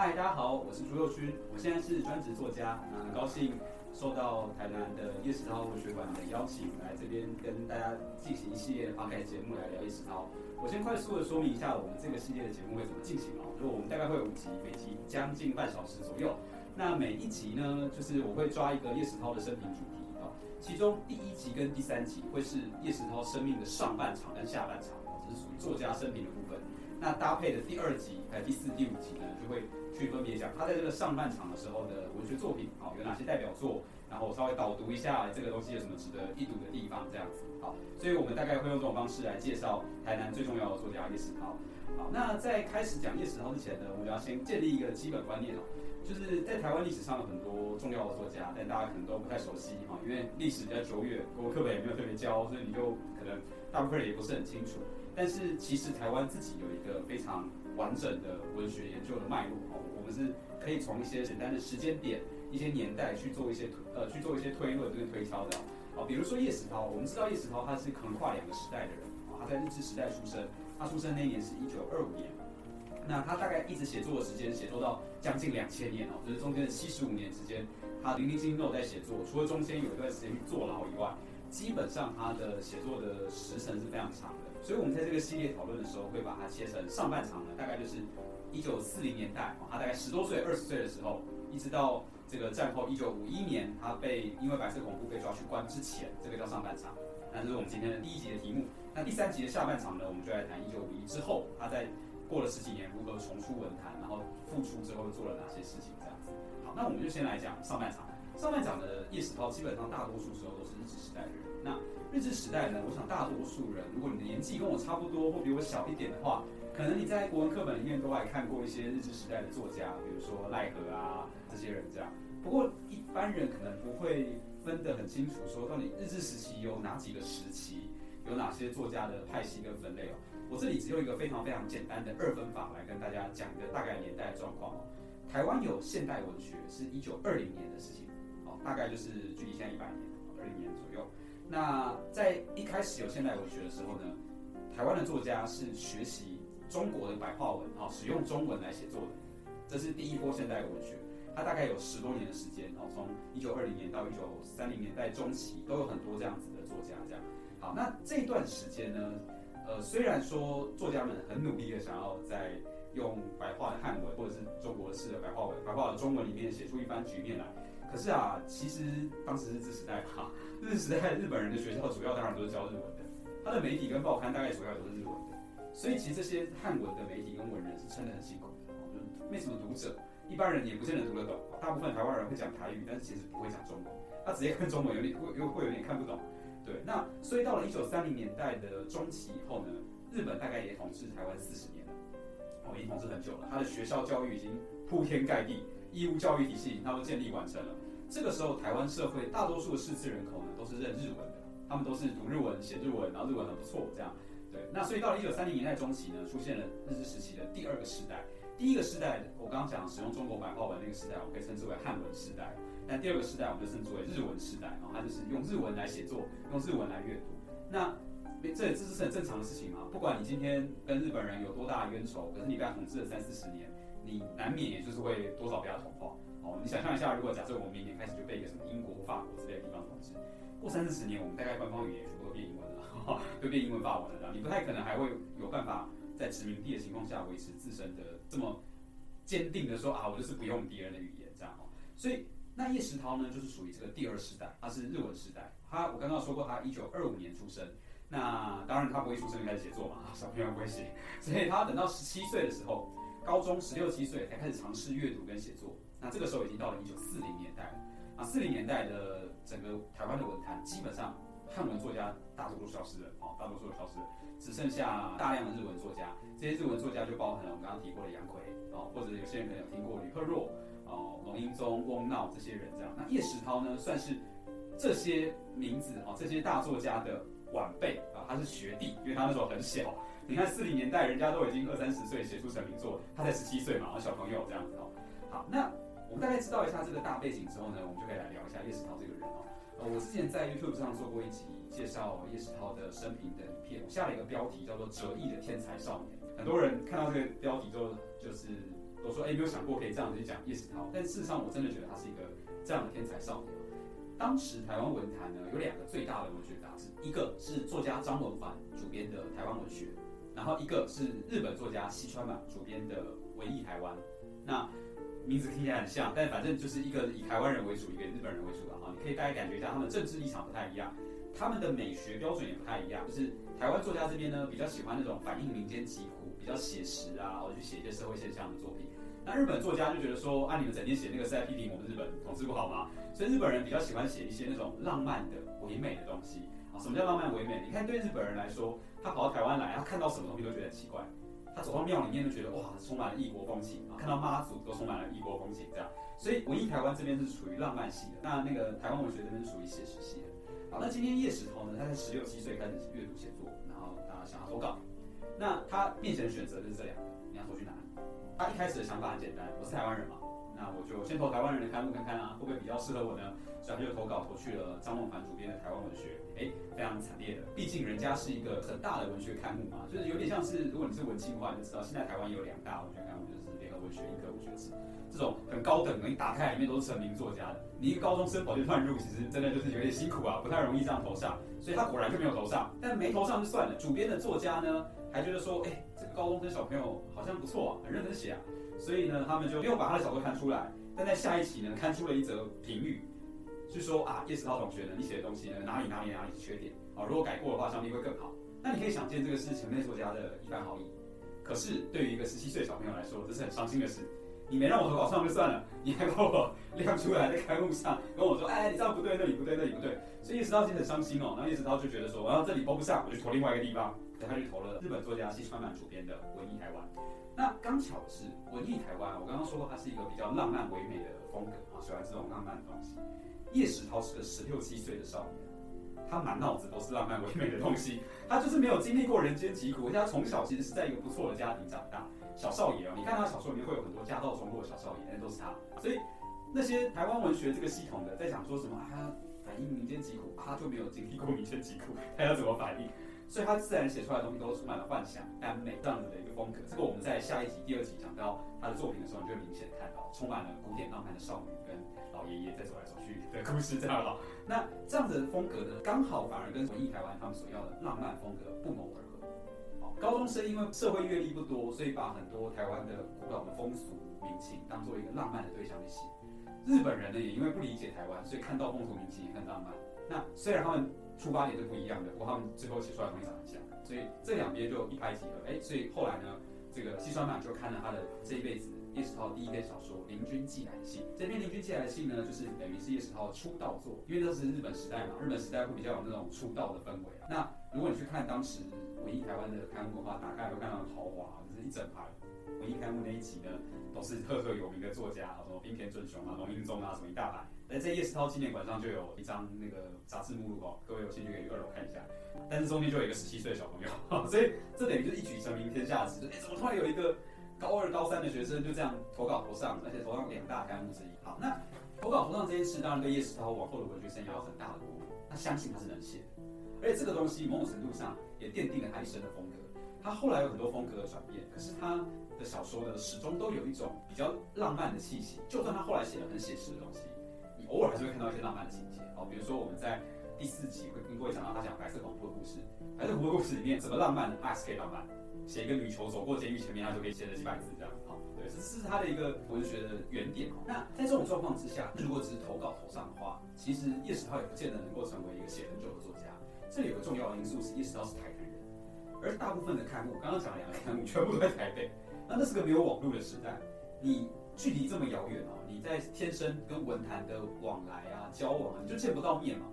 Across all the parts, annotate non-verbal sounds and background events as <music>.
嗨，大家好，我是朱佑勋，我现在是专职作家，那很高兴受到台南的叶石涛文学馆的邀请，来这边跟大家进行一系列的发开节目来聊叶石涛。我先快速的说明一下我们这个系列的节目会怎么进行哦，就我们大概会有五集，每集将近半小时左右。那每一集呢，就是我会抓一个叶石涛的生平主题哦，其中第一集跟第三集会是叶石涛生命的上半场跟下半场哦，这是属于作家生平的部分。那搭配的第二集还有第四、第五集呢，就会去分别讲他在这个上半场的时候的文学作品，好有哪些代表作，然后稍微导读一下这个东西有什么值得一读的地方，这样子，好，所以我们大概会用这种方式来介绍台南最重要的作家叶石涛。好，那在开始讲叶石涛之前呢，我们要先建立一个基本观念哦，就是在台湾历史上有很多重要的作家，但大家可能都不太熟悉哈，因为历史比较久远，国课本也没有特别教，所以你就可能大部分人也不是很清楚。但是其实台湾自己有一个非常完整的文学研究的脉络哦，我们是可以从一些简单的时间点、一些年代去做一些推呃去做一些推论跟推敲的哦。比如说叶石涛，我们知道叶石涛他是横跨两个时代的人啊，他在日治时代出生，他出生那一年是一九二五年，那他大概一直写作的时间写作到将近两千年哦，就是中间的七十五年之间，他零零星星都有在写作，除了中间有一段时间去坐牢以外，基本上他的写作的时程是非常长。所以，我们在这个系列讨论的时候，会把它切成上半场呢，大概就是一九四零年代，他大概十多岁、二十岁的时候，一直到这个战后一九五一年，他被因为白色恐怖被抓去关之前，这个叫上半场。那这是我们今天的第一集的题目。那第三集的下半场呢，我们就来谈一九五一之后，他在过了十几年如何重出文坛，然后复出之后又做了哪些事情，这样子。好，那我们就先来讲上半场。上半场的叶石涛，基本上大多数时候都是日治时代的人。那日治时代呢？我想大多数人，如果你的年纪跟我差不多，或比我小一点的话，可能你在国文课本里面都还看过一些日治时代的作家，比如说赖和啊这些人这样。不过一般人可能不会分得很清楚，说到底日治时期有哪几个时期，有哪些作家的派系跟分类哦。我这里只有一个非常非常简单的二分法来跟大家讲一个大概年代的状况哦。台湾有现代文学是一九二零年的事情，哦，大概就是距离现在一百年，二零年左右。那在一开始有现代文学的时候呢，台湾的作家是学习中国的白话文啊，使用中文来写作的，这是第一波现代文学。它大概有十多年的时间哦，从一九二零年到一九三零年代中期，都有很多这样子的作家。这样，好，那这段时间呢，呃，虽然说作家们很努力的想要在用白话的汉文或者是中国式的白话文、白话的中文里面写出一番局面来。可是啊，其实当时日时代哈，<laughs> 日时代日本人的学校主要当然都是教日文的，他的媒体跟报刊大概主要都是日文的，所以其实这些汉文的媒体跟文人是撑得很辛苦的，就没什么读者，一般人也不见得读得懂，大部分台湾人会讲台语，但是其实不会讲中文，他直接看中文有点会又会有点看不懂，对，那所以到了一九三零年代的中期以后呢，日本大概也统治台湾四十年了，哦，已经统治很久了，他的学校教育已经铺天盖地。义务教育体系，他都建立完成了。这个时候，台湾社会大多数的识字人口呢，都是认日文的，他们都是读日文、写日文，然后日文很不错，这样。对，那所以到了一九三零年代中期呢，出现了日治时期的第二个时代。第一个时代，我刚刚讲使用中国白话文那个时代，我可以称之为汉文时代。但第二个时代，我们就称之为日文时代，然后它就是用日文来写作，用日文来阅读。那这这是很正常的事情嘛？不管你今天跟日本人有多大的冤仇，可是你被统治了三四十年。你难免也就是会多少被他同化哦。你想象一下，如果假设我们明年开始就被一个什么英国、法国之类的地方统治，过三四十年，我们大概官方语言全部都变英文了，<laughs> 都变英文、法文了。你不太可能还会有办法在殖民地的情况下维持自身的这么坚定的说啊，我就是不用别人的语言这样哦。所以那叶石涛呢，就是属于这个第二世代，他是日文时代。他我刚刚说过，他一九二五年出生。那当然他不会出生就开始写作嘛，<laughs> 小朋友不会写，所以他等到十七岁的时候。高中十六七岁才开始尝试阅读跟写作，那这个时候已经到了一九四零年代了啊。四零年代的整个台湾的文坛，基本上汉文作家大多数消失了，哦，大多数都消失了，只剩下大量的日文作家。这些日文作家就包含了我们刚刚提过的杨奎，哦，或者有些人可能有听过吕赫若，哦，龙英宗、翁闹这些人这样。那叶石涛呢，算是这些名字哦，这些大作家的晚辈啊，他是学弟，因为他那时候很小。你看四零年代，人家都已经二三十岁写出成名作，他才十七岁嘛，然后小朋友这样子哦。好，那我们大概知道一下这个大背景之后呢，我们就可以来聊一下叶石涛这个人哦。呃，我之前在 YouTube 上做过一集介绍叶石涛的生平的影片，我下了一个标题叫做《折翼的天才少年》。很多人看到这个标题之后，就是都说哎没有想过可以这样子去讲叶石涛，但事实上我真的觉得他是一个这样的天才少年。当时台湾文坛呢有两个最大的文学杂志，一个是作家张文环主编的《台湾文学》，然后一个是日本作家西川满主编的《文艺台湾》。那名字听起来很像，但反正就是一个以台湾人为主，一个日本人为主的哈。你可以大概感觉一下，他们政治立场不太一样，他们的美学标准也不太一样。就是台湾作家这边呢，比较喜欢那种反映民间疾苦、比较写实啊，或者去写一些社会现象的作品。那日本作家就觉得说，啊，你们整天写那个是在批评我们日本统治不好吗？所以日本人比较喜欢写一些那种浪漫的、唯美的东西啊。什么叫浪漫唯美？你看对日本人来说，他跑到台湾来，他看到什么东西都觉得很奇怪。他走到庙里面就觉得哇，充满了异国风情啊！看到妈祖都充满了异国风情，这样。所以文艺台湾这边是属于浪漫系的，那那个台湾文学这边是属于写实系的。好，那今天叶石头呢，他在十六七岁开始阅读写作，然后他想要投稿。那他面前的选择就是这两个，你要投去哪？他一开始的想法很简单，我是台湾人嘛，那我就先投台湾人的刊物看看啊，会不会比较适合我呢？所以他就投稿投去了张梦凡主编的台湾文学，哎，非常惨烈的，毕竟人家是一个很大的文学刊物嘛，就是有点像是如果你是文青的话，你就知道现在台湾有两大文学刊物，就是联合文学、一个文学史，这种很高等的，你打开里面都是成名作家的，你一个高中生跑去乱入，其实真的就是有点辛苦啊，不太容易这样投上，所以他果然就没有投上，但没投上就算了，主编的作家呢还觉得说，哎，这个高中生小朋友好像不错啊，很认真写啊，所以呢他们就没有把他的小说看出来，但在下一期呢看出了一则评语。是说啊，叶世涛同学呢，你写的东西呢，哪里哪里哪里是缺点啊？如果改过的话，相信会更好。那你可以想见，这个是前辈作家的一番好意。可是对于一个十七岁小朋友来说，这是很伤心的事。你没让我投稿上就算了，你还把我亮出来在刊物上跟我说，哎，你这样不对，那里不对，那里不对。所以叶世涛其实很伤心哦。然后叶世涛就觉得说，然后这里投不上，我就投另外一个地方。他就投了日本作家西川满主编的《文艺台湾》。那刚巧的是，《文艺台湾》我刚刚说过，它是一个比较浪漫唯美的风格啊，喜欢这种浪漫的东西。叶石涛是个十六七岁的少年，他满脑子都是浪漫唯美的东西，他就是没有经历过人间疾苦，他从小其实是在一个不错的家庭长大，小少爷哦，你看他小说里面会有很多家道中落的小少爷，那都是他。所以那些台湾文学这个系统的在讲说什么啊，反映民间疾苦，他就没有经历过民间疾苦，他要怎么反映？所以他自然写出来的东西都充满了幻想、耽美这样子的一个风格。这个我们在下一集、第二集讲到他的作品的时候，你就明显看到，充满了古典浪漫的少女跟老爷爷在走来走去的故事，这样哈。那这样子的风格呢，刚好反而跟文艺台湾他们所要的浪漫风格不谋而合。高中生因为社会阅历不多，所以把很多台湾的古老的风俗民情当做一个浪漫的对象去写。日本人呢，也因为不理解台湾，所以看到风俗民情也很浪漫。那虽然他们出发点是不一样的，不过他们最后写出来的东西长得像，所以这两边就一拍即合。哎，所以后来呢，这个西川满就看了他的这一辈子叶石涛第一篇小说《邻君寄来信》。这篇《邻君寄来信》呢，就是等于是叶石涛出道作，因为那是日本时代嘛，日本时代会比较有那种出道的氛围。那如果你去看当时文艺台湾的刊物的话，打开会看到很豪华，就是一整排文艺刊物那一集呢，都是赫赫有名的作家，什么冰田准雄啊、龙应宗啊，什么一大排。在在叶石涛纪念馆上就有一张那个杂志目录哦，各位有兴趣可以二楼看一下。但是中间就有一个十七岁的小朋友，<laughs> 所以这等于就是一举成名天下知。哎，怎么突然有一个高二、高三的学生就这样投稿投上，而且投上两大刊物之一？好，那投稿投上这件事，当然对叶石涛往后的文学生涯有很大的鼓舞。他相信他是能写，而且这个东西某种程度上也奠定了他一生的风格。他后来有很多风格的转变，可是他的小说呢，始终都有一种比较浪漫的气息。就算他后来写了很写实的东西。你偶尔还是会看到一些浪漫的情节，哦，比如说我们在第四集会跟各位讲到他讲白色恐怖的故事，白色恐怖故事里面怎么浪漫，X 可以浪漫，写一个女囚走过监狱前面，他就可以写了几百字这样，好，对，这是他的一个文学的原点。那在这种状况之下，如果只是投稿投上的话，其实叶石涛也不见得能够成为一个写很久的作家。这里有个重要的因素是叶石涛是台南人，而大部分的刊物，刚刚讲了两个刊物，全部都在台北，那那是个没有网络的时代，你。距离这么遥远哦，你在天生跟文坛的往来啊、交往啊，你就见不到面嘛。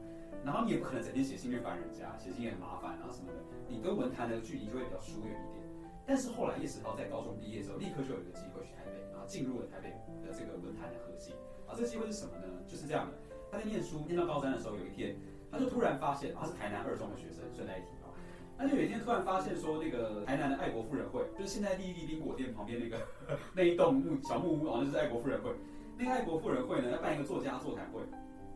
然后你也不可能整天写信去烦人家，写信也很麻烦啊什么的。你跟文坛的距离就会比较疏远一点。但是后来叶石涛在高中毕业之后，立刻就有一个机会去台北，然后进入了台北的这个文坛的核心。啊，这个机会是什么呢？就是这样的，他在念书念到高三的时候，有一天他就突然发现，他是台南二中的学生，顺带一提。他就有一天突然发现说，那个台南的爱国妇人会，就是现在丽丽冰果店旁边那个 <laughs> 那一栋木小木屋，好像就是爱国妇人会。那个爱国妇人会呢，要办一个作家座谈会，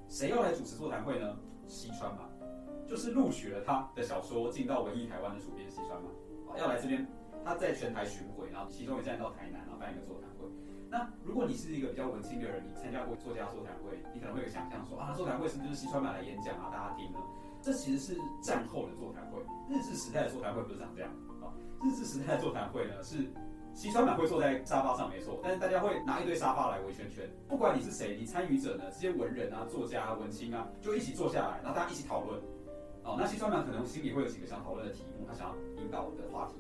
谁要来主持座谈会呢？西川嘛，就是录取了他的小说进到文艺台湾的主编西川嘛，要来这边，他在全台巡回，然后其中一站到台南，然后办一个座谈会。那如果你是一个比较文青的人，你参加过作家座谈会，你可能会有想象说啊，座谈会是不是就是西川满来演讲啊，大家听呢？这其实是战后的座谈会，日治时代的座谈会不是长这样啊。日治时代的座谈会呢，是西川满会坐在沙发上没错，但是大家会拿一堆沙发来围圈圈，不管你是谁，你参与者呢，这些文人啊、作家、文青啊，就一起坐下来，然后大家一起讨论。哦，那西川满可能心里会有几个想讨论的题目，他想要引导的话题，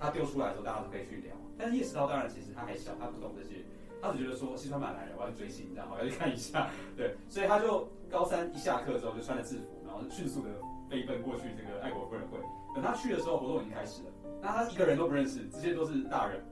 他丢出来的时候，大家都可以去聊。但是叶石涛当然其实他还小，他不懂这些，他只觉得说西川满来了，我要追星，这样我要去看一下。<laughs> 对，所以他就高三一下课之后就穿着制服，然后迅速的飞奔过去这个爱国夫人会。等他去的时候，活动已经开始了。那他一个人都不认识，这些都是大人。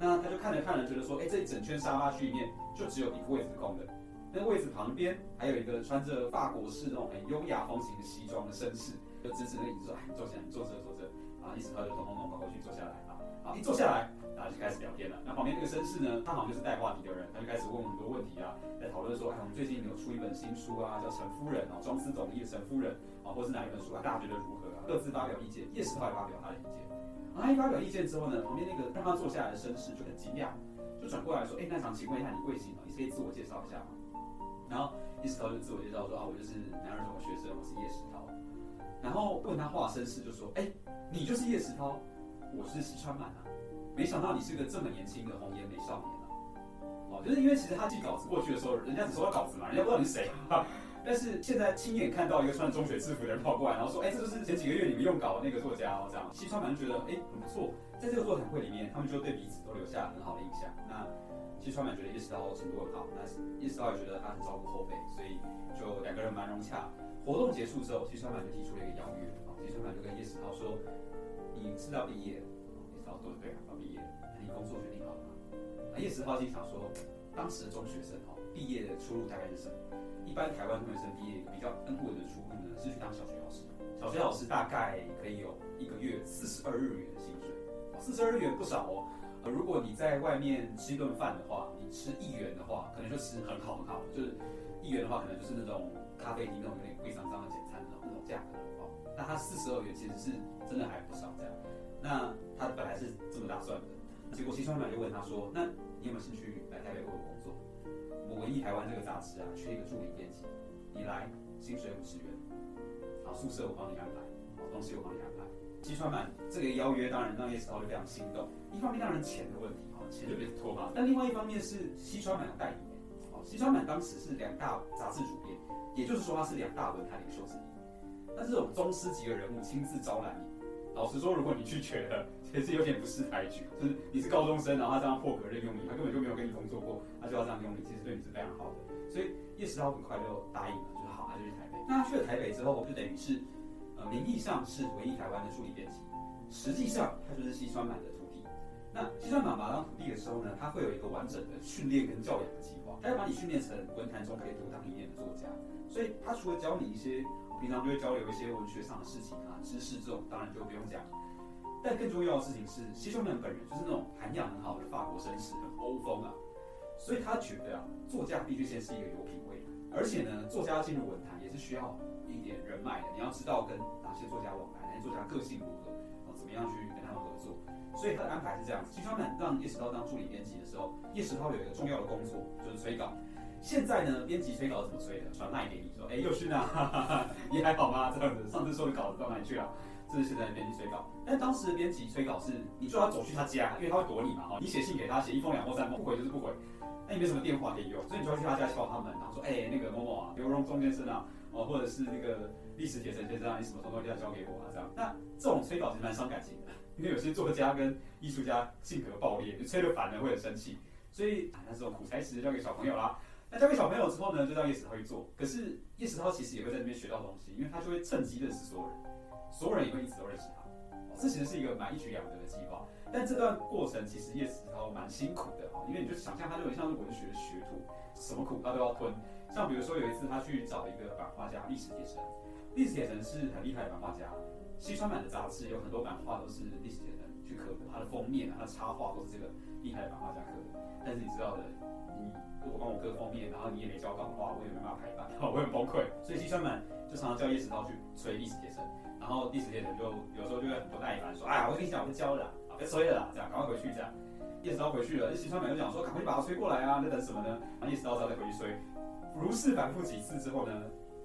那他就看着看着，觉得说，哎，这一整圈沙发区里面就只有一个位置空的。那位置旁边还有一个穿着法国式那种很优雅风情的西装的绅士，就指指那个椅子说，哎，坐下，来坐这，坐这。啊，一石涛就咚咚咚跑过去坐下来。一坐下来，大家就开始聊天了。那旁边那个绅士呢，他好像就是带话题的人，他就开始问很多问题啊，在讨论说，哎，我们最近有出一本新书啊，叫《陈夫人》哦，庄思总译的《陈夫人》啊，或是哪一本书啊，大家觉得如何啊？各自发表意见。叶石涛也发表他的意见。他一发表意见之后呢，旁边那个让他坐下来的绅士就很惊讶，就转过来说，哎，那想请问一下你贵姓啊？你可以自我介绍一下吗？然后叶石涛就自我介绍说，啊，我就是南二中的学生，我是叶石涛。然后问他话绅士就说，哎，你就是叶石涛，我是西川满啊。没想到你是个这么年轻的红颜美少年啊！哦，就是因为其实他寄稿子过去的时候，人家只收到稿子嘛，人家不知道你是谁。<laughs> 但是现在亲眼看到一个穿中学制服的人跑过来，然后说：“哎，这就是前几个月你们用稿的那个作家哦。”这样，西川满觉得哎很不错，在这个座谈会里面，他们就对彼此都留下很好的印象。那西川满觉得叶石涛程度很好，那叶石涛也觉得他很照顾后辈，所以就两个人蛮融洽。活动结束之后，西川满就提出了一个邀约啊，西川满就跟叶石涛说：“你是要毕业？”叶石涛说：“对啊，要毕业。那你工作决定好了吗？”那叶石涛心想说：“当时的中学生哦，毕业的出路大概是什么？一般台湾中学生毕业比较安稳的出路呢，是去当小学老师。小学老师大概可以有一个月四十二日元的薪水，四十二日元不少哦。如果你在外面吃一顿饭的话，你吃一元的话，可能就吃很好很好，就是一元的话，可能就是那种咖啡厅那种有点贵脏脏的简餐那种那种价格。那他四十二元其实是真的还不少这样。那他本来是这么打算的，结果西川满就问他说：“那你有没有兴趣来台北为我工作？我文艺台湾这个杂志啊，缺一个助理编辑，你来，薪水五十元，好，宿舍我帮你安排，好，东西我帮你安排。”西川满这个邀约当然让叶石涛就非常心动，一方面当然钱的问题哈，钱就被拖嘛，但另外一方面是西川满的代理人，哦，西川满当时是两大杂志主编，也就是说他是两大文坛领袖之一。但这种宗师级的人物亲自招揽你，老实说，如果你拒绝了，其实有点不识抬举，就是你是高中生，然后他这样破格任用你，他根本就没有跟你工作过，他就要这样用你，其实对你是非常好的。所以叶石涛很快就答应了，就说好，他就去台北。那他去了台北之后，就等于是。呃，名义上是文艺台湾的助理编辑，实际上他就是西川满的徒弟。那西川满把他当徒弟的时候呢，他会有一个完整的训练跟教养的计划，他要把你训练成文坛中可以独当一面的作家。所以他除了教你一些平常就会交流一些文学上的事情啊、知识这种，当然就不用讲。但更重要的事情是，西川满本人就是那种涵养很好的法国绅士，很欧风啊。所以他觉得啊，作家必须先是一个有品味，而且呢，作家进入文坛也是需要。一点人脉的，你要知道跟哪些作家往来，哪些作家个性如何，啊，怎么样去跟他们合作。所以他的安排是这样：，西川满让叶石涛当助理编辑的时候，叶石涛有一个重要的工作就是催稿。现在呢，编辑催稿怎么催的？传麦给你说，哎，又勋啊，你还好吗？这样子，上次说的稿子到哪里去了？这是现在的编辑催稿。但当时的编辑催稿是，你就要走去他家，因为他会躲你嘛，哈，你写信给他，写一封、两封、三封，不回就是不回，那你没什么电话可以用，所以你就要去他家敲他门，然后说，哎，那个某某啊，刘荣忠先生啊。哦，或者是那个历史铁城先生啊，你什么东西要交给我啊？这样，那这种催稿其实蛮伤感情的，因为有些作家跟艺术家性格暴烈，就催得烦了会很生气，所以啊，那这种苦差事交给小朋友啦。那交给小朋友之后呢，就让叶石涛去做。可是叶石涛其实也会在那边学到东西，因为他就会趁机认识所有人，所有人也会一直都认识他。这其实是一个蛮一举两得的计划。但这段过程其实叶石涛蛮辛苦的哈，因为你就想象他就很像是文学的学徒，什么苦他都要吞。像比如说有一次他去找一个版画家，历史铁城。历史铁城是很厉害的版画家。西川满的杂志有很多版画都是历史铁城去刻的，他的封面啊，它的插画都是这个厉害的版画家刻的。但是你知道的，你如果帮我刻封面，然后你也没交稿的话，我也没办法排版，<laughs> 我很崩溃。所以西川满就常常叫叶石涛去催历史铁城，然后历史铁城就有时候就会很不耐烦，说：“哎呀，我跟你讲，我交了，啊，别催了啦，这样赶快回去这样。”叶石涛回去了，西川满就讲说赶快把他催过来啊，在等什么呢？然后叶石涛再回去催，如是反复几次之后呢，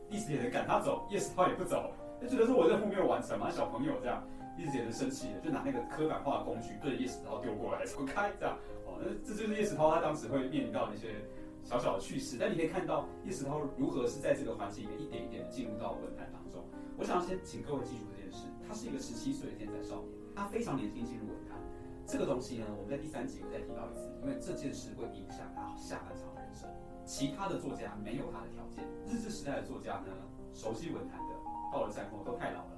第十节赶他走，叶石涛也不走，就觉得说我任务没有完成嘛，小朋友这样，第十节生气了，就拿那个刻板化的工具对着叶石涛丢过来，走开这样，哦，那这就是叶石涛他当时会面临到那些。小小的趣事，但你可以看到叶石涛如何是在这个环境里面一点一点的进入到文坛当中。我想要先请各位记住这件事，他是一个十七岁的天才少年，他非常年轻进入文坛。这个东西呢，我们在第三集会再提到一次，因为这件事会影响他下半场的人生。其他的作家没有他的条件，日治时代的作家呢，熟悉文坛的到了战后都太老了，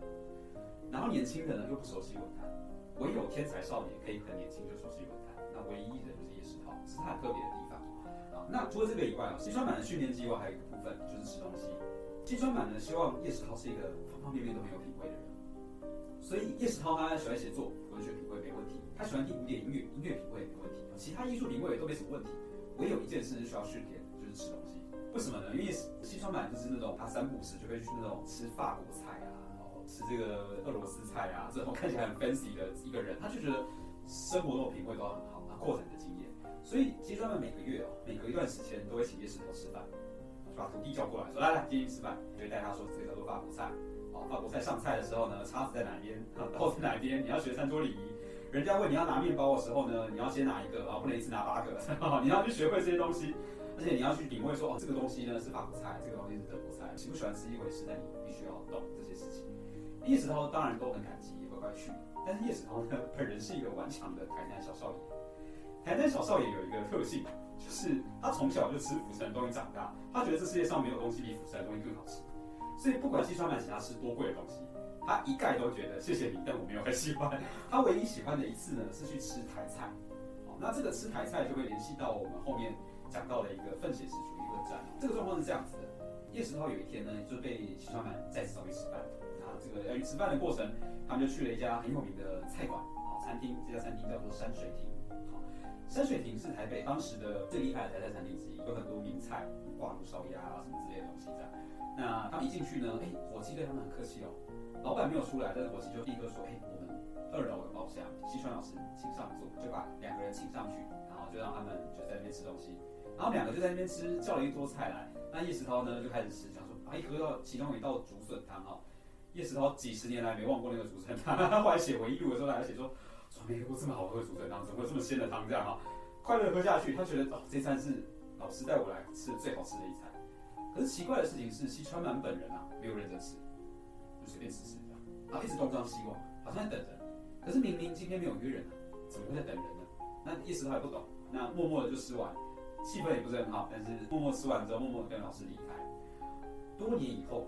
后年轻人呢又不熟悉文坛，唯有天才少年可以很年轻就熟悉文坛。那唯一的就是叶世涛，是他很特别的地方。啊那除了这个以外啊，西川满的训练计划还有一个部分就是吃东西。西川满呢，希望叶世涛是一个方方面面都很有品味的人，所以叶世涛他喜欢写作，文学品味没问题；他喜欢听古典音乐，音乐品味没问题；其他艺术品味都没什么问题。唯有一件事是需要训练，就是吃东西。为什么呢？因为西川满就是那种他三不时就会去那种吃法国菜，吃这个俄罗斯菜啊，这种看起来很 fancy 的一个人，他就觉得生活中的品味都很好，他过程的经验。所以其实他们每个月哦，每隔一段时间都会请叶石头吃饭，就把徒弟叫过来，说来来，今天吃饭，就带他说这个叫做法国菜，哦，法国菜上菜的时候呢，叉子在哪边，刀在哪边，你要学餐桌礼仪。人家问你要拿面包的时候呢，你要先拿一个啊，不能一次拿八个，<laughs> 你要去学会这些东西，而且你要去品味说哦，这个东西呢是法国菜，这个东西是德国菜，喜不喜欢吃一回事，但你必须要懂这些事情。叶石涛当然都很感激，也乖乖去，但是叶石涛呢，本人是一个顽强的台南小少爷。台南小少爷有一个特性，就是他从小就吃釜山的东西长大，他觉得这世界上没有东西比釜山的东西更好吃，所以不管西川满请他吃多贵的东西，他一概都觉得谢谢你，但我没有很喜欢。他唯一喜欢的一次呢，是去吃台菜。那这个吃台菜就会联系到我们后面讲到的一个奋写史主义论战。这个状况是这样子的：叶石涛有一天呢，就被西川满再次找去吃饭。这个要去吃饭的过程，他们就去了一家很有名的菜馆，啊，餐厅。这家餐厅叫做山水亭。山水亭是台北当时的最厉害的台菜餐厅之一，有很多名菜，挂炉烧鸭啊什么之类的东西在。那他们一进去呢，哎，伙计对他们很客气哦。老板没有出来，但是伙计就立刻说，哎，我们二楼的包厢，西川老师请上座，就把两个人请上去，然后就让他们就在那边吃东西。然后两个就在那边吃，叫了一桌菜来。那叶石涛呢就开始吃，想说，哎，喝到其中一道竹笋汤哦。叶石涛几十年来没忘过那个主持人，<laughs> 他后来写回忆录的时候，他还写说。没喝过这么好喝的主持人汤，怎么会这么鲜的汤这样哈？快乐喝下去，他觉得哦，这餐是老师带我来吃的最好吃的一餐。可是奇怪的事情是，西川满本人啊，没有认真吃，就随便吃吃这样，然后一直东张西望，好像在等人。可是明明今天没有约人啊，怎么会在等人呢？那意思他也不懂，那默默的就吃完，气氛也不是很好，但是默默吃完之后，默默跟老师离开。多年以后，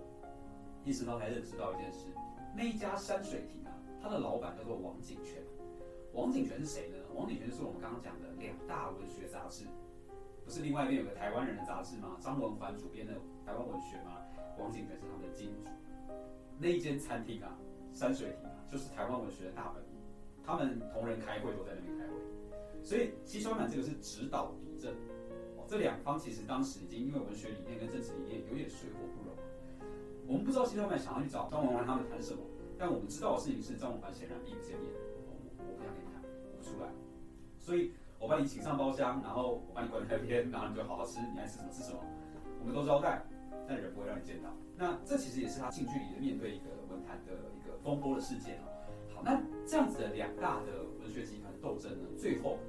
意识到才认识到一件事，那一家山水亭啊，它的老板叫做王景全。王景全是谁呢？王景全就是我们刚刚讲的两大文学杂志，不是另外一边有个台湾人的杂志吗？张文环主编的台湾文学吗？王景全是他们的金主。那一间餐厅啊，山水亭啊，就是台湾文学的大本营。他们同仁开会都在那边开会，所以西川满这个是指导敌政。这两方其实当时已经因为文学理念跟政治理念有点水火不容。我们不知道西川满想要去找张文环他们谈什么，但我们知道的事情是张文环显然避不见面。我我我不想跟你谈，我出来，所以我把你请上包厢，然后我把你关在那边，然后你就好好吃，你爱吃什么吃什么，我们都招待，但人不会让你见到。那这其实也是他近距离的面对一个文坛的一个风波的事件。好，那这样子的两大的文学集团的斗争呢，最后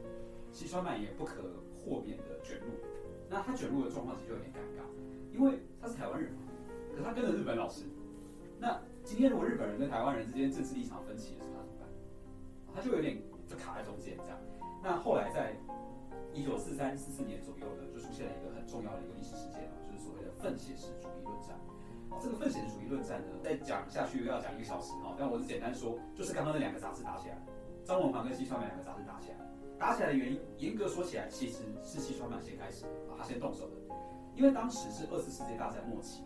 西川满也不可豁免的卷入。那他卷入的状况其实就有点尴尬，因为他是台湾人嘛，他跟着日本老师。那今天如果日本人跟台湾人之间政治立场分歧的时候，他怎么办？他就有点。就卡在中间这样，那后来在一九四三四四年左右呢，就出现了一个很重要的一个历史事件啊，就是所谓的奋写式主义论战。这个奋写式主义论战呢，再讲下去要讲一个小时哈，但我是简单说，就是刚刚那两个杂志打起来，张文环跟西川满两个杂志打起来，打起来的原因，严格说起来，其实是西川满先开始，啊，他先动手的，因为当时是二次世界大战末期，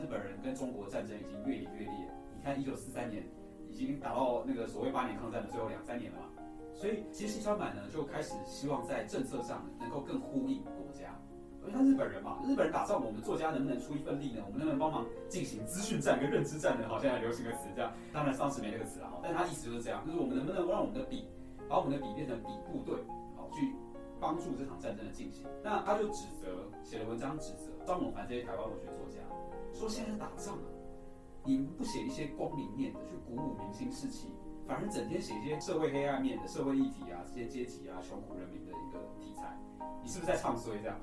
日本人跟中国战争已经越演越烈，你看一九四三年已经打到那个所谓八年抗战的最后两三年了嘛。所以，其实西川满呢就开始希望在政策上能够更呼应国家，因为他日本人嘛，日本人打仗，我们作家能不能出一份力呢？我们能不能帮忙进行资讯战跟认知战呢？好，像还流行个词这样，当然当时没那个词了哈，但他意思就是这样，就是我们能不能让我们的笔，把我们的笔变成笔部队，好，去帮助这场战争的进行。那他就指责写了文章指责张永凡这些台湾文学作家，说现在打仗啊，你们不写一些光明面的去鼓舞民心士气，反而整天写一些社会黑暗面的社会议题啊，这些阶级啊、穷苦人民的一个题材，你是不是在唱衰这样？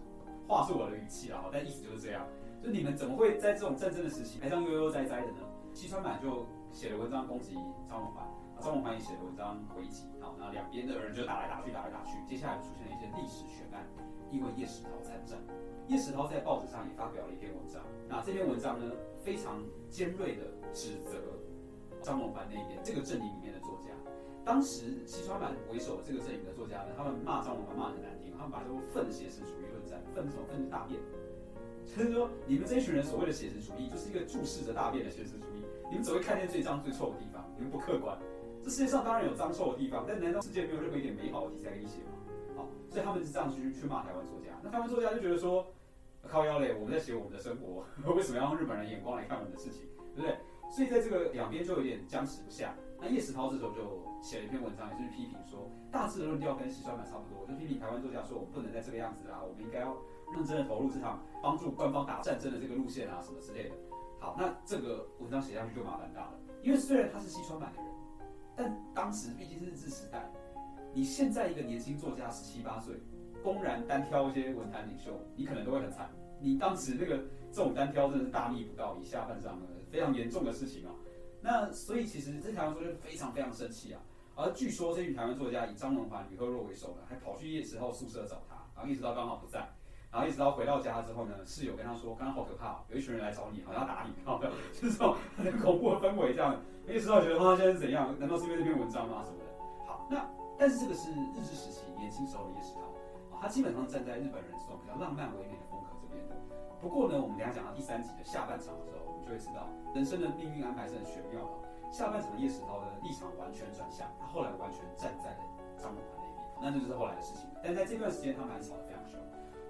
话是我的语气啊，但意思就是这样，就你们怎么会在这种战争的时期还这样悠悠哉哉的呢？西川版就写了文章攻击张永凡，张永凡也写了文章回击，好，然后两边的人就打来打去，打来打去，接下来出现了一些历史悬案，因为叶石涛参战，叶石涛在报纸上也发表了一篇文章，那这篇文章呢非常尖锐的指责张永凡那边这个阵营里面的作家，当时西川满为首的这个阵营的作家呢，他们骂张永凡骂得很难听，他们把这个愤写实主义论战，愤什么愤是大便。就是说，你们这一群人所谓的写实主义，就是一个注视着大便的写实主义。你们只会看见最脏最臭的地方，你们不客观。这世界上当然有脏臭的地方，但难道世界没有任何一点美好的题材可以写吗？好，所以他们是这样去去骂台湾作家。那台湾作家就觉得说，靠腰嘞，我们在写我们的生活，<laughs> 为什么要用日本人眼光来看我们的事情，对不对？所以在这个两边就有点僵持不下。那叶石涛这时候就写了一篇文章，也就是批评说，大致的论调跟西川满差不多，就批评台湾作家说，我们不能再这个样子啦，我们应该要。认真的投入这场帮助官方打战争的这个路线啊，什么之类的。好，那这个文章写下去就麻烦大了，因为虽然他是西川版的人，但当时毕竟是日治时代，你现在一个年轻作家十七八岁，公然单挑一些文坛领袖，你可能都会很惨。你当时那个这种单挑真的是大逆不道，以下犯上的非常严重的事情啊。那所以其实这台湾作家非常非常生气啊。而据说这群台湾作家以张荣华、吕赫若为首的，还跑去叶石涛宿舍找他，然后叶石涛刚好不在。然后一直到回到家之后呢，室友跟他说：“刚刚好可怕，有一群人来找你，好像要打你，好的，就是这种很恐怖的氛围这样。”一直到觉得他现在是怎样？难道是因为这篇文章吗？什么的？好，那但是这个是日治时期年轻时候的叶世涛，他基本上站在日本人这种比较浪漫唯美的风格这边的。不过呢，我们等下讲到第三集的下半场的时候，我们就会知道人生的命运安排是很玄妙的。下半场的叶世涛的立场完全转向，他后来完全站在了张永华那边，那这就是后来的事情。但在这段时间，他们还吵得非常凶。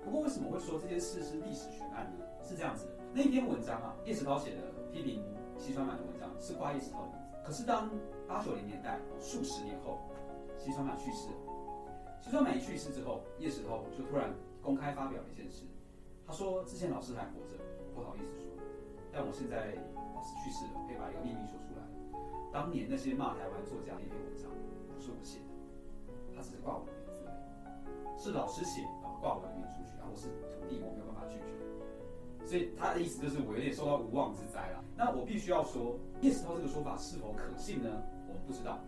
不过为什么会说这件事是历史悬案呢？是这样子的，那篇文章啊，叶石涛写的批评西川满的文章是挂叶石涛的名字。可是当八九零年代数十年后，西川满去世了，西川满一去世之后，叶石涛就突然公开发表了一件事，他说之前老师还活着，不好意思说，但我现在老师去世了，可以把一个秘密说出来。当年那些骂台湾作家的一篇文章不是我写的，他只是挂我的名字，是老师写。然后挂我的名出去，然后我是徒弟，我没有办法拒绝，所以他的意思就是我有点受到无妄之灾了。那我必须要说，叶石涛这个说法是否可信呢？我们不知道，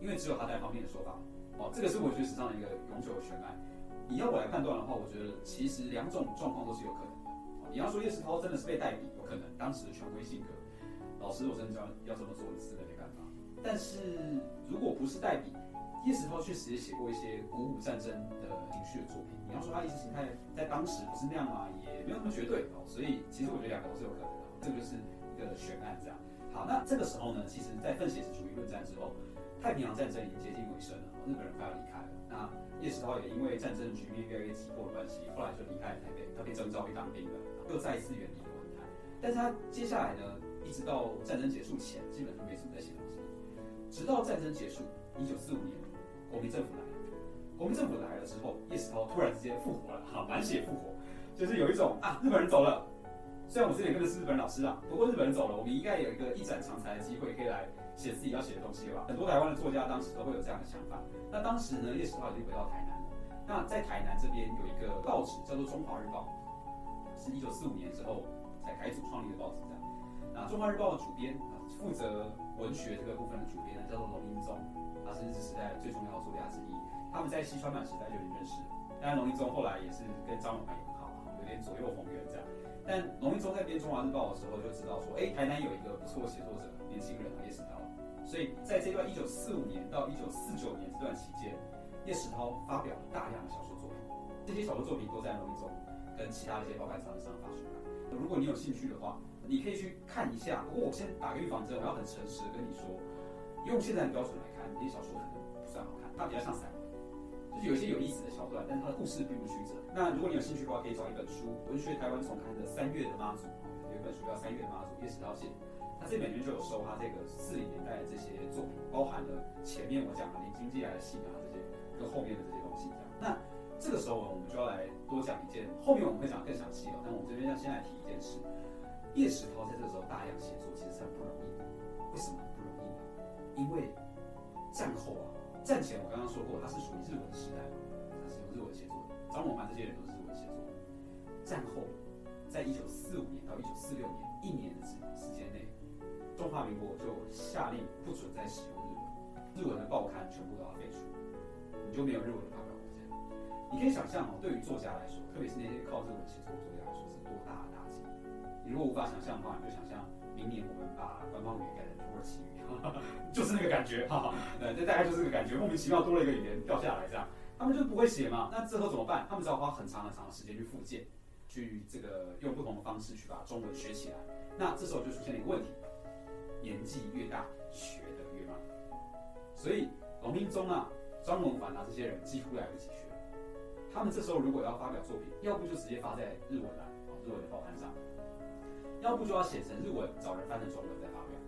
因为只有他单方面的说法。哦，这个是文学史上的一个永久的悬案。你要我来判断的话，我觉得其实两种状况都是有可能的。你要说叶石涛真的是被代笔，有可能当时的权威性格，老师我真的要要这么做，你真的没办法。但是如果不是代笔，叶石涛确实也写过一些鼓舞战争的情绪的作品。你要说他意识形态在当时不是那样嘛，也没有那么绝对哦。所以其实我觉得两个都是有可能的，这个就是一个悬案这样。好，那这个时候呢，其实在奋写实主义论战之后，太平洋战争已经接近尾声了，日本人快要离开了。那叶石涛也因为战争的局面越来越急迫的关系，后来就离开了台北，他被征召去当兵了，又再一次远离了文坛。但是他接下来呢，一直到战争结束前，基本上没什么在写东西，直到战争结束，一九四五年。国民政府来了，国民政府来了之后，叶石涛突然之间复活了，哈，满血复活，就是有一种啊，日本人走了，虽然我之前跟的是日本人老师啊，不过日本人走了，我们应该有一个一展长才的机会，可以来写自己要写的东西吧？很多台湾的作家当时都会有这样的想法。那当时呢，叶石涛已经回到台南了。那在台南这边有一个报纸叫做《中华日报》，是一九四五年之后才改组创立的报纸。这样，那《中华日报》的主编啊，负责文学这个部分的主编呢，叫做龙英宗。他是日治时代最重要的作家之一，他们在西川满时代就已经认识了。当然，龙应宗后来也是跟张永涵也很好，有点左右逢源这样。但龙应宗在编《中华日报》的时候就知道说，哎，台南有一个不错的写作者，年轻人叶石涛。所以在这段一九四五年到一九四九年这段期间，叶石涛发表了大量的小说作品，这些小说作品都在龙应宗跟其他的一些报刊杂志上发出来。如果你有兴趣的话，你可以去看一下。不过我先打个预防针，我要很诚实的跟你说，用现在的标准来看。这些小说可能不算好看，它比较像散文，就是有一些有意思的桥段，但是它的故事并不曲折。那如果你有兴趣的话，可以找一本书，《文学台湾重刊》的《三月的妈祖》，有一本书叫《三月的妈祖》，叶石涛写，他这本里面就有收他这个四零年代的这些作品，包含了前面我讲的林经济来的戏啊这些，跟后面的这些东西这样。那这个时候我们就要来多讲一件，后面我们会讲更详细哦。但我们这边要先来提一件事，叶石涛在这个时候大量写作其实是很不容易的。为什么？因为战后啊，战前我刚刚说过，它是属于日文时代嘛，他是用日文写作的，张猛凡这些人都是日文写作的。战后，在一九四五年到一九四六年一年的时时间内，中华民国就下令不准再使用日文，日文的报刊全部都要废除，你就没有日文的发表空间。你可以想象哦，对于作家来说，特别是那些靠日文写作的作家来说，是多大的打击。你如果无法想象的话，你就想象明年我们把官方语言改成土耳其语，<laughs> <laughs> 就是那个感觉，哈，呃，这大概就是这个感觉，莫名其妙多了一个语言掉下来这样，他们就不会写嘛，那之后怎么办？他们只好花很长很长的时间去复健。去这个用不同的方式去把中文学起来，那这时候就出现了一个问题：年纪越大，学的越慢。所以龙明宗啊、张文凡啊这些人几乎来不及学。他们这时候如果要发表作品，要不就直接发在日文栏啊日文的报刊上，要不就要写成日文，找人翻成中文再发表。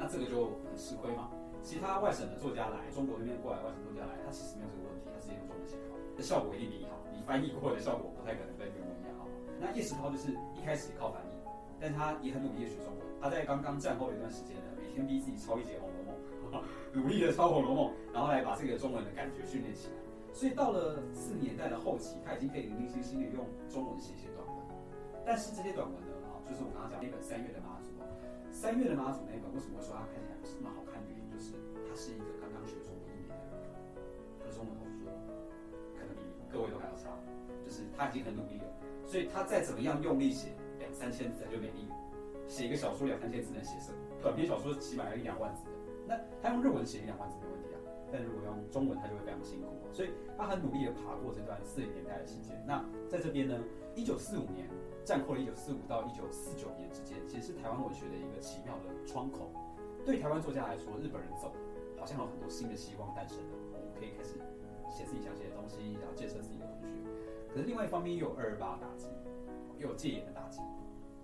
那这个就很吃亏嘛。其他外省的作家来中国那边过来，外省作家来，他其实没有这个问题，他直接用中文写好，这效果一定比你好。你翻译过来的效果不太可能跟原文一样好。那叶石涛就是一开始靠翻译，但他也很努力的学中文。他在刚刚战后一段时间呢，每天逼自己抄一节《红楼梦》，<laughs> 努力的抄《红楼梦》，然后来把这个中文的感觉训练起来。所以到了四年代的后期，他已经可以零零星星的用中文写一些短文。但是这些短文呢，就是我刚刚讲那本《三月的妈祖》，《三月的妈祖》那本为什么会说它看起来不是那么好看的原因，就是他是一个刚刚学中文一年的人，他的中文口说可能比各位都还要差，就是他已经很努力了。所以他再怎么样用力写两三千字他就没力，写一个小说两三千字能写什么？短篇小说起码要一两万字的，那他用日文写一两万字没问题啊。但如果用中文，他就会非常辛苦。所以他很努力的爬过这段四零年代的期间。那在这边呢，一九四五年战后的一九四五到一九四九年之间，其实是台湾文学的一个奇妙的窗口。对台湾作家来说，日本人走，好像有很多新的希望诞生了，我们可以开始写自己想写的东西，然后建设自己的文学。可是另外一方面又有二二八打击，又有戒严的打击，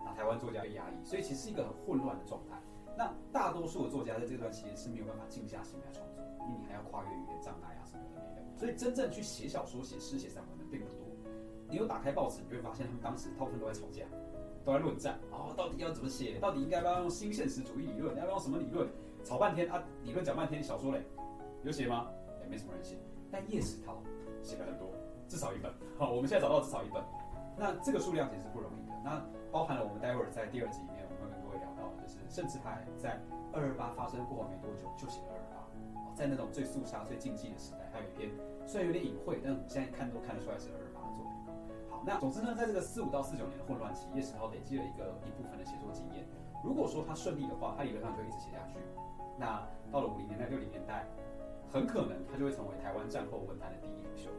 那台湾作家被压抑，所以其实是一个很混乱的状态。那大多数的作家在这段期间是没有办法静下心来创作，因为你还要跨越语言障碍啊什么的。所以真正去写小说、写诗、写散文。你有打开报纸，你就会发现他们当时大部分都在吵架，都在论战。哦，到底要怎么写？到底应该不要用新现实主义理论？要不要用什么理论？吵半天啊，理论讲半天，小说嘞有写吗？也没什么人写。但叶石涛写了很多。至少一本，好，我们现在找到至少一本，那这个数量其实是不容易的。那包含了我们待会儿在第二集里面我们会跟各位聊到，就是甚至他还在二二八发生过后没多久就写了二二八，在那种最肃杀、最禁忌的时代，还有一篇虽然有点隐晦，但是我们现在看都看得出来是二二。那总之呢，在这个四五到四九年的混乱期，叶石涛累积了一个一部分的写作经验。如果说他顺利的话，他理论上就一直写下去。那到了五零年代、六零年代，很可能他就会成为台湾战后文坛的第一领袖。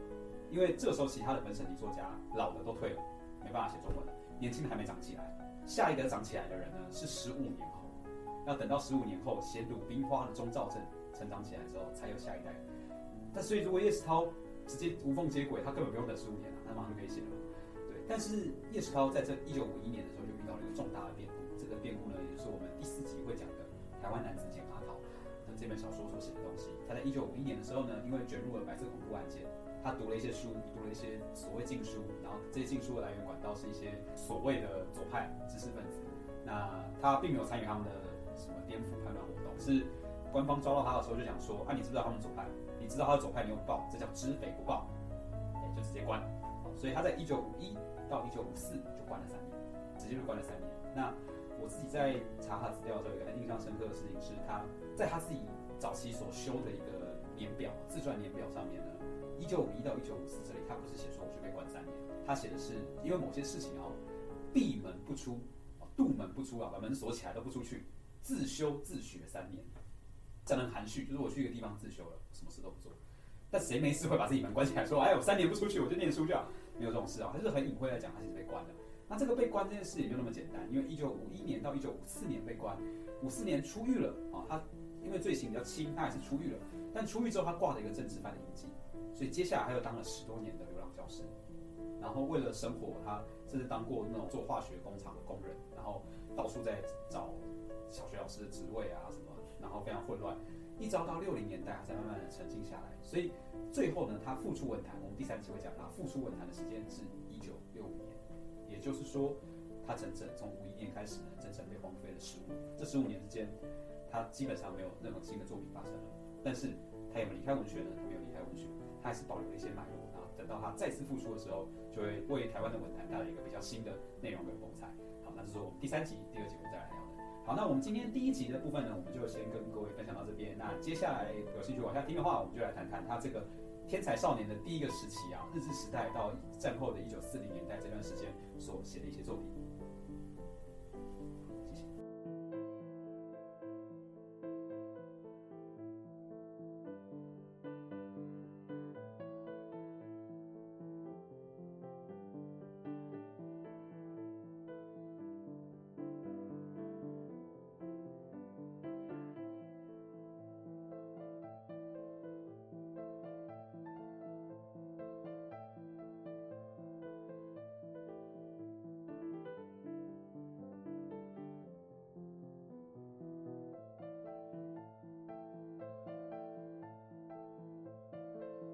因为这时候，其他的本省级作家老的都退了，没办法写中文了，年轻的还没长起来。下一个长起来的人呢，是十五年后，要等到十五年后，写《鲁冰花的钟兆镇成长起来之后，才有下一代。但所以，如果叶石涛直接无缝接轨，他根本不用等十五年了，他马上就可以写了。但是叶石涛在这一九五一年的时候，就遇到了一个重大的变故。这个变故呢，也就是我们第四集会讲的台湾男子简阿桃的这本小说所写的东西。他在一九五一年的时候呢，因为卷入了白色恐怖案件。他读了一些书，读了一些所谓禁书，然后这些禁书的来源管道是一些所谓的左派知识分子。那他并没有参与他们的什么颠覆叛乱活动，是官方抓到他的时候就讲说：啊，你知不知道他们左派？你知道他是左派，你有报，这叫知匪不报，哎，就直接关。所以他在一九五一到一九五四就关了三年，直接就关了三年。那我自己在查他资料的时候，有个很印象深刻的事情是，他在他自己早期所修的一个年表自传年表上面呢。一九五一到一九五四这里，他不是写说我去被关三年，他写的是因为某些事情哦，闭门不出，杜门不出啊，把门锁起来都不出去，自修自学三年，这样含蓄，就是我去一个地方自修了，什么事都不做。但谁没事会把自己门关起来说，哎，我三年不出去，我就念书就好，没有这种事啊，他就是很隐晦来讲，他其实被关了。那这个被关这件事也就那么简单，因为一九五一年到一九五四年被关，五四年出狱了啊，他因为罪行比较轻，他也是出狱了，但出狱之后他挂了一个政治犯的印记。所以接下来他又当了十多年的流浪教师，然后为了生活，他甚至当过那种做化学工厂的工人，然后到处在找小学老师的职位啊什么，然后非常混乱。一直到六零年代，才慢慢的沉静下来。所以最后呢，他复出文坛，我们第三集会讲他复出文坛的时间是一九六五年，也就是说，他整整从五一年开始呢，整整被荒废了十五。这十五年之间，他基本上没有任何新的作品发生了。但是他有没有离开文学呢？他没有离开文学，他还是保留了一些脉络。等到他再次复出的时候，就会为台湾的文坛带来一个比较新的内容跟风采。好，那这是我们第三集、第二集我们再来聊的。好，那我们今天第一集的部分呢，我们就先跟各位分享到这边。那接下来有兴趣往下听的话，我们就来谈谈他这个天才少年的第一个时期啊，日治时代到战后的一九四零年代这段时间所写的一些作品。